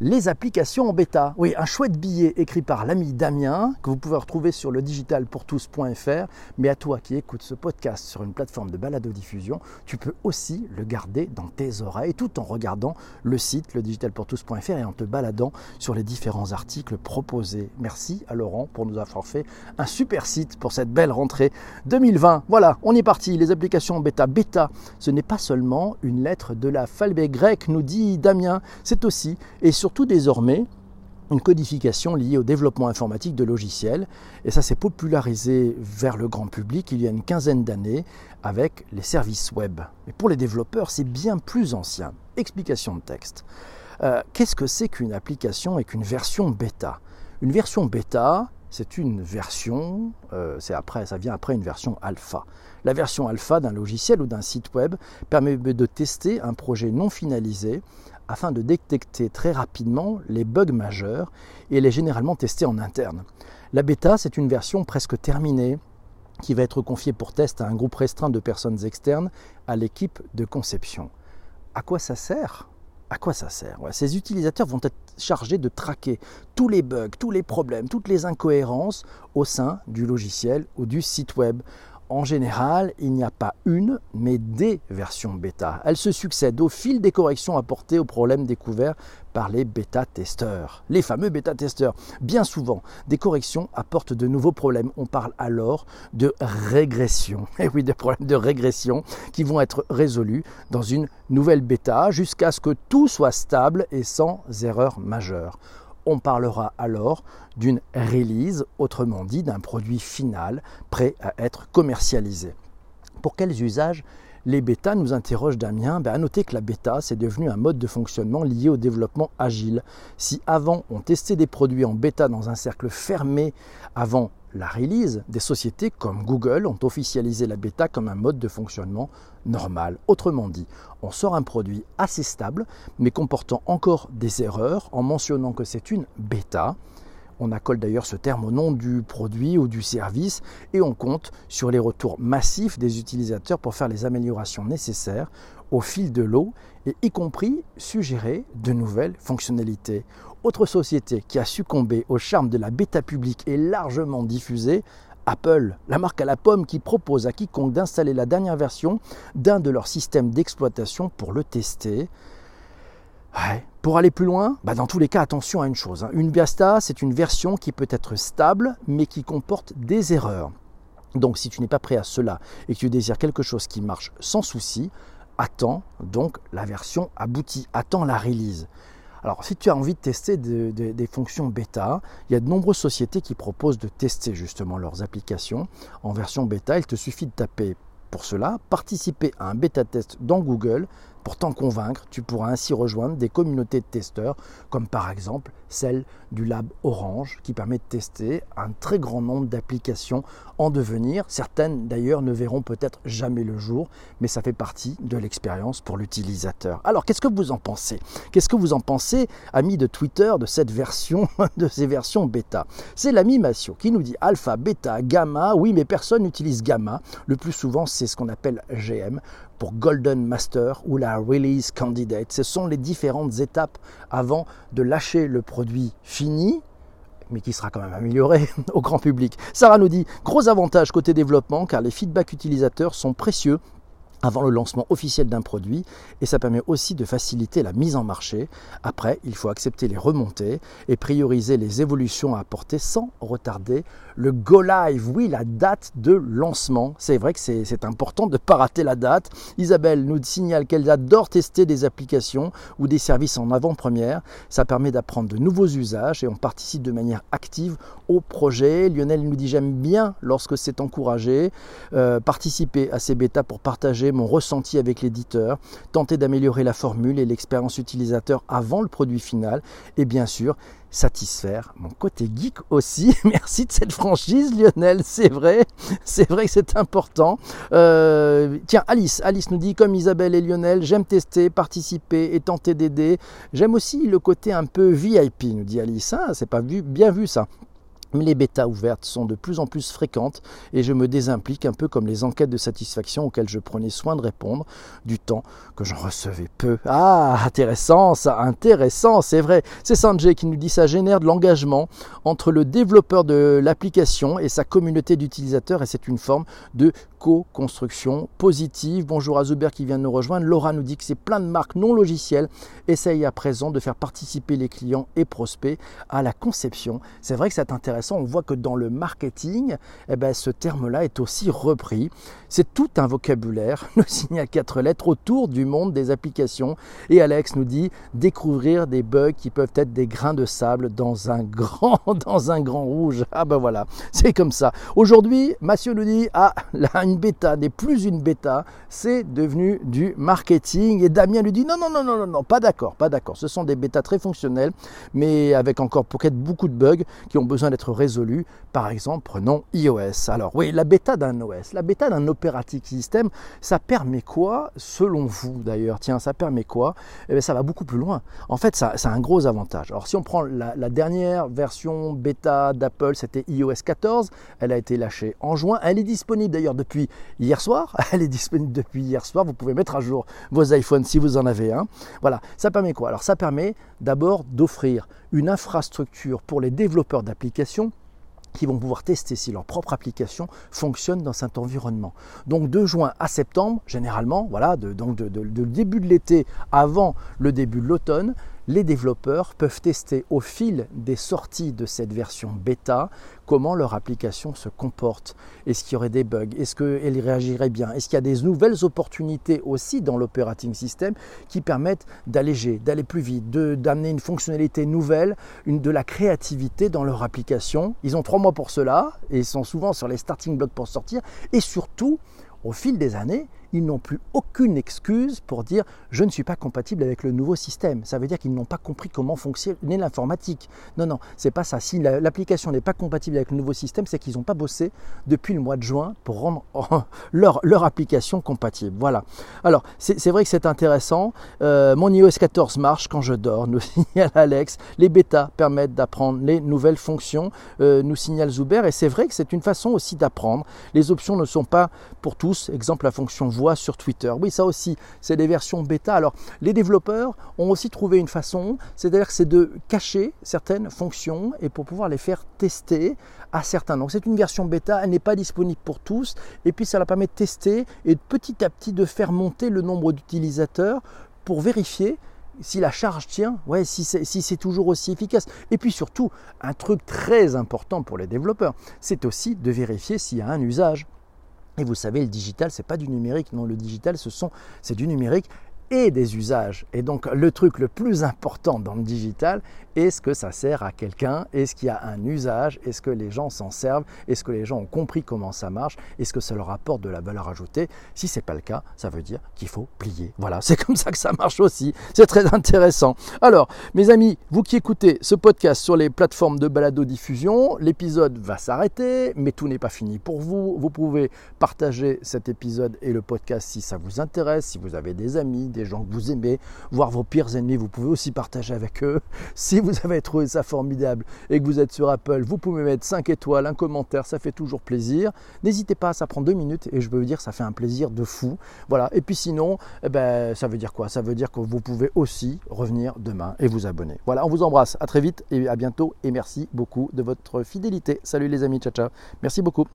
les applications en bêta. Oui, un chouette billet écrit par l'ami Damien que vous pouvez retrouver sur le digitalpourtous.fr. Mais à toi qui écoutes ce podcast sur une plateforme de balado-diffusion, tu peux aussi le garder dans tes oreilles tout en regardant le site le digitalpourtous.fr et en te baladant sur les différents articles proposés. Merci à Laurent pour nous avoir fait un super site pour cette belle rentrée 2020. Voilà, on est parti. Les applications en bêta. Bêta, ce n'est pas seulement une lettre de la l'alphabet grec, nous dit Damien. C'est aussi et surtout surtout désormais une codification liée au développement informatique de logiciels. Et ça s'est popularisé vers le grand public il y a une quinzaine d'années avec les services web. Mais pour les développeurs, c'est bien plus ancien. Explication de texte. Euh, qu'est-ce que c'est qu'une application et qu'une version bêta? Une version bêta, c'est une version, euh, c'est après, ça vient après une version alpha. La version alpha d'un logiciel ou d'un site web permet de tester un projet non finalisé afin de détecter très rapidement les bugs majeurs et est généralement testée en interne. La bêta, c'est une version presque terminée qui va être confiée pour test à un groupe restreint de personnes externes à l'équipe de conception. À quoi ça sert? À quoi ça sert? Ces utilisateurs vont être chargés de traquer tous les bugs, tous les problèmes, toutes les incohérences au sein du logiciel ou du site web en général, il n'y a pas une, mais des versions bêta. Elles se succèdent au fil des corrections apportées aux problèmes découverts par les bêta-testeurs. Les fameux bêta-testeurs. Bien souvent, des corrections apportent de nouveaux problèmes. On parle alors de régression. Et eh oui, des problèmes de régression qui vont être résolus dans une nouvelle bêta jusqu'à ce que tout soit stable et sans erreur majeure on parlera alors d'une release, autrement dit d'un produit final prêt à être commercialisé. Pour quels usages les bêtas nous interroge Damien ben, À noter que la bêta, c'est devenu un mode de fonctionnement lié au développement agile. Si avant on testait des produits en bêta dans un cercle fermé avant la release, des sociétés comme Google ont officialisé la bêta comme un mode de fonctionnement normal. Autrement dit, on sort un produit assez stable, mais comportant encore des erreurs en mentionnant que c'est une bêta. On accole d'ailleurs ce terme au nom du produit ou du service et on compte sur les retours massifs des utilisateurs pour faire les améliorations nécessaires au fil de l'eau et y compris suggérer de nouvelles fonctionnalités. Autre société qui a succombé au charme de la bêta publique et largement diffusée, Apple, la marque à la pomme qui propose à quiconque d'installer la dernière version d'un de leurs systèmes d'exploitation pour le tester. Pour aller plus loin, bah, dans tous les cas, attention à une chose. Hein. Une Viasta, c'est une version qui peut être stable, mais qui comporte des erreurs. Donc si tu n'es pas prêt à cela et que tu désires quelque chose qui marche sans souci, attends donc la version aboutie, attends la release. Alors, si tu as envie de tester des fonctions bêta, il y a de nombreuses sociétés qui proposent de tester justement leurs applications en version bêta. Il te suffit de taper pour cela, participer à un bêta test dans Google pour t'en convaincre, tu pourras ainsi rejoindre des communautés de testeurs, comme par exemple celle du Lab Orange, qui permet de tester un très grand nombre d'applications en devenir. Certaines d'ailleurs ne verront peut-être jamais le jour, mais ça fait partie de l'expérience pour l'utilisateur. Alors qu'est-ce que vous en pensez? Qu'est-ce que vous en pensez, amis de Twitter, de cette version, de ces versions bêta? C'est l'ami Massio qui nous dit alpha, bêta, gamma. Oui, mais personne n'utilise gamma. Le plus souvent, c'est ce qu'on appelle GM pour Golden Master ou la Release Candidate. Ce sont les différentes étapes avant de lâcher le produit fini mais qui sera quand même amélioré au grand public. Sarah nous dit, gros avantage côté développement car les feedbacks utilisateurs sont précieux avant le lancement officiel d'un produit et ça permet aussi de faciliter la mise en marché. Après, il faut accepter les remontées et prioriser les évolutions à apporter sans retarder le go live. Oui, la date de lancement. C'est vrai que c'est important de ne pas rater la date. Isabelle nous signale qu'elle adore tester des applications ou des services en avant-première. Ça permet d'apprendre de nouveaux usages et on participe de manière active au projet. Lionel nous dit j'aime bien lorsque c'est encouragé. Euh, participer à ces bêtas pour partager mon ressenti avec l'éditeur, tenter d'améliorer la formule et l'expérience utilisateur avant le produit final et bien sûr satisfaire mon côté geek aussi. Merci de cette franchise Lionel, c'est vrai, c'est vrai que c'est important. Euh, tiens, Alice, Alice nous dit comme Isabelle et Lionel, j'aime tester, participer et tenter d'aider. J'aime aussi le côté un peu VIP, nous dit Alice. Hein, c'est pas vu, bien vu ça. Mais les bêtas ouvertes sont de plus en plus fréquentes et je me désimplique un peu comme les enquêtes de satisfaction auxquelles je prenais soin de répondre du temps que j'en recevais peu. Ah, intéressant, ça, intéressant, c'est vrai. C'est Sanjay qui nous dit ça génère de l'engagement entre le développeur de l'application et sa communauté d'utilisateurs et c'est une forme de co-construction positive. Bonjour à Zuber qui vient de nous rejoindre. Laura nous dit que c'est plein de marques non logicielles essayent à présent de faire participer les clients et prospects à la conception. C'est vrai que c'est On voit que dans le marketing, eh ben, ce terme-là est aussi repris. C'est tout un vocabulaire, nous signale quatre lettres autour du monde des applications. Et Alex nous dit découvrir des bugs qui peuvent être des grains de sable dans un grand, dans un grand rouge. Ah ben voilà, c'est comme ça. Aujourd'hui, Mathieu nous dit ah là une bêta n'est plus une bêta, c'est devenu du marketing. Et Damien lui dit non, non, non, non, non, non pas d'accord, pas d'accord. Ce sont des bêtas très fonctionnels, mais avec encore peut-être beaucoup de bugs qui ont besoin d'être résolus. Par exemple, prenons iOS. Alors oui, la bêta d'un OS, la bêta d'un operating system, ça permet quoi, selon vous d'ailleurs? Tiens, ça permet quoi? Eh bien, Ça va beaucoup plus loin. En fait, ça, a un gros avantage. Alors si on prend la dernière version bêta d'Apple, c'était iOS 14. Elle a été lâchée en juin. Elle est disponible d'ailleurs depuis hier soir. Elle est disponible depuis hier soir. Vous pouvez mettre à jour vos iPhones si vous en avez un. Voilà, ça permet quoi? Alors ça permet d'abord d'offrir une infrastructure pour les développeurs d'applications qui vont pouvoir tester si leur propre application fonctionne dans cet environnement. Donc de juin à septembre, généralement, voilà, donc de, début de l'été avant le début de l'automne, les développeurs peuvent tester au fil des sorties de cette version bêta comment leur application se comporte. Est-ce qu'il y aurait des bugs? Est-ce qu'elle réagirait bien? Est-ce qu'il y a des nouvelles opportunités aussi dans l'operating system qui permettent d'alléger, d'aller plus vite, d'amener une fonctionnalité nouvelle, de la créativité dans leur application? Ils ont trois mois pour cela et ils sont souvent sur les starting blocks pour sortir. Et surtout, au fil des années, ils n'ont plus aucune excuse pour dire je ne suis pas compatible avec le nouveau système. Ça veut dire qu'ils n'ont pas compris comment fonctionne l'informatique. Non, non, c'est pas ça. Si l'application n'est pas compatible avec le nouveau système, c'est qu'ils n'ont pas bossé depuis le mois de juin pour rendre leur, leur application compatible. Voilà. Alors, c'est vrai que c'est intéressant. Euh, mon iOS 14 marche quand je dors, nous signale Alex. Les bêtas permettent d'apprendre les nouvelles fonctions, euh, nous signale Zuber. Et c'est vrai que c'est une façon aussi d'apprendre. Les options ne sont pas pour tous. Exemple, la fonction sur Twitter. Oui, ça aussi, c'est des versions bêta. Alors, les développeurs ont aussi trouvé une façon, c'est-à-dire c'est de cacher certaines fonctions et pour pouvoir les faire tester à certains. Donc, c'est une version bêta, elle n'est pas disponible pour tous. Et puis, ça leur permet de tester et petit à petit de faire monter le nombre d'utilisateurs pour vérifier si la charge tient, ouais, si c'est toujours aussi efficace. Et puis surtout, un truc très important pour les développeurs, c'est aussi de vérifier s'il y a un usage. Et vous savez, le digital, c'est pas du numérique. Non, le digital, ce sont, c'est du numérique et des usages. Et donc le truc le plus important dans le digital, est-ce que ça sert à quelqu'un? Est-ce qu'il y a un usage? Est-ce que les gens s'en servent? Est-ce que les gens ont compris comment ça marche? Est-ce que ça leur apporte de la valeur ajoutée? Si ce n'est pas le cas, ça veut dire qu'il faut plier. Voilà, c'est comme ça que ça marche aussi. C'est très intéressant. Alors, mes amis, vous qui écoutez ce podcast sur les plateformes de balado-diffusion, l'épisode va s'arrêter, mais tout n'est pas fini pour vous. Vous pouvez partager cet épisode et le podcast si ça vous intéresse, si vous avez des amis, gens que vous aimez, voire vos pires ennemis, vous pouvez aussi partager avec eux. Si vous avez trouvé ça formidable et que vous êtes sur Apple, vous pouvez mettre 5 étoiles, un commentaire, ça fait toujours plaisir. N'hésitez pas, ça prend deux minutes et je peux vous dire, ça fait un plaisir de fou. Voilà. Et puis sinon, eh ben, ça veut dire quoi? Ça veut dire que vous pouvez aussi revenir demain et vous abonner. Voilà, on vous embrasse. À très vite et à bientôt et merci beaucoup de votre fidélité. Salut les amis, ciao ciao. Merci beaucoup.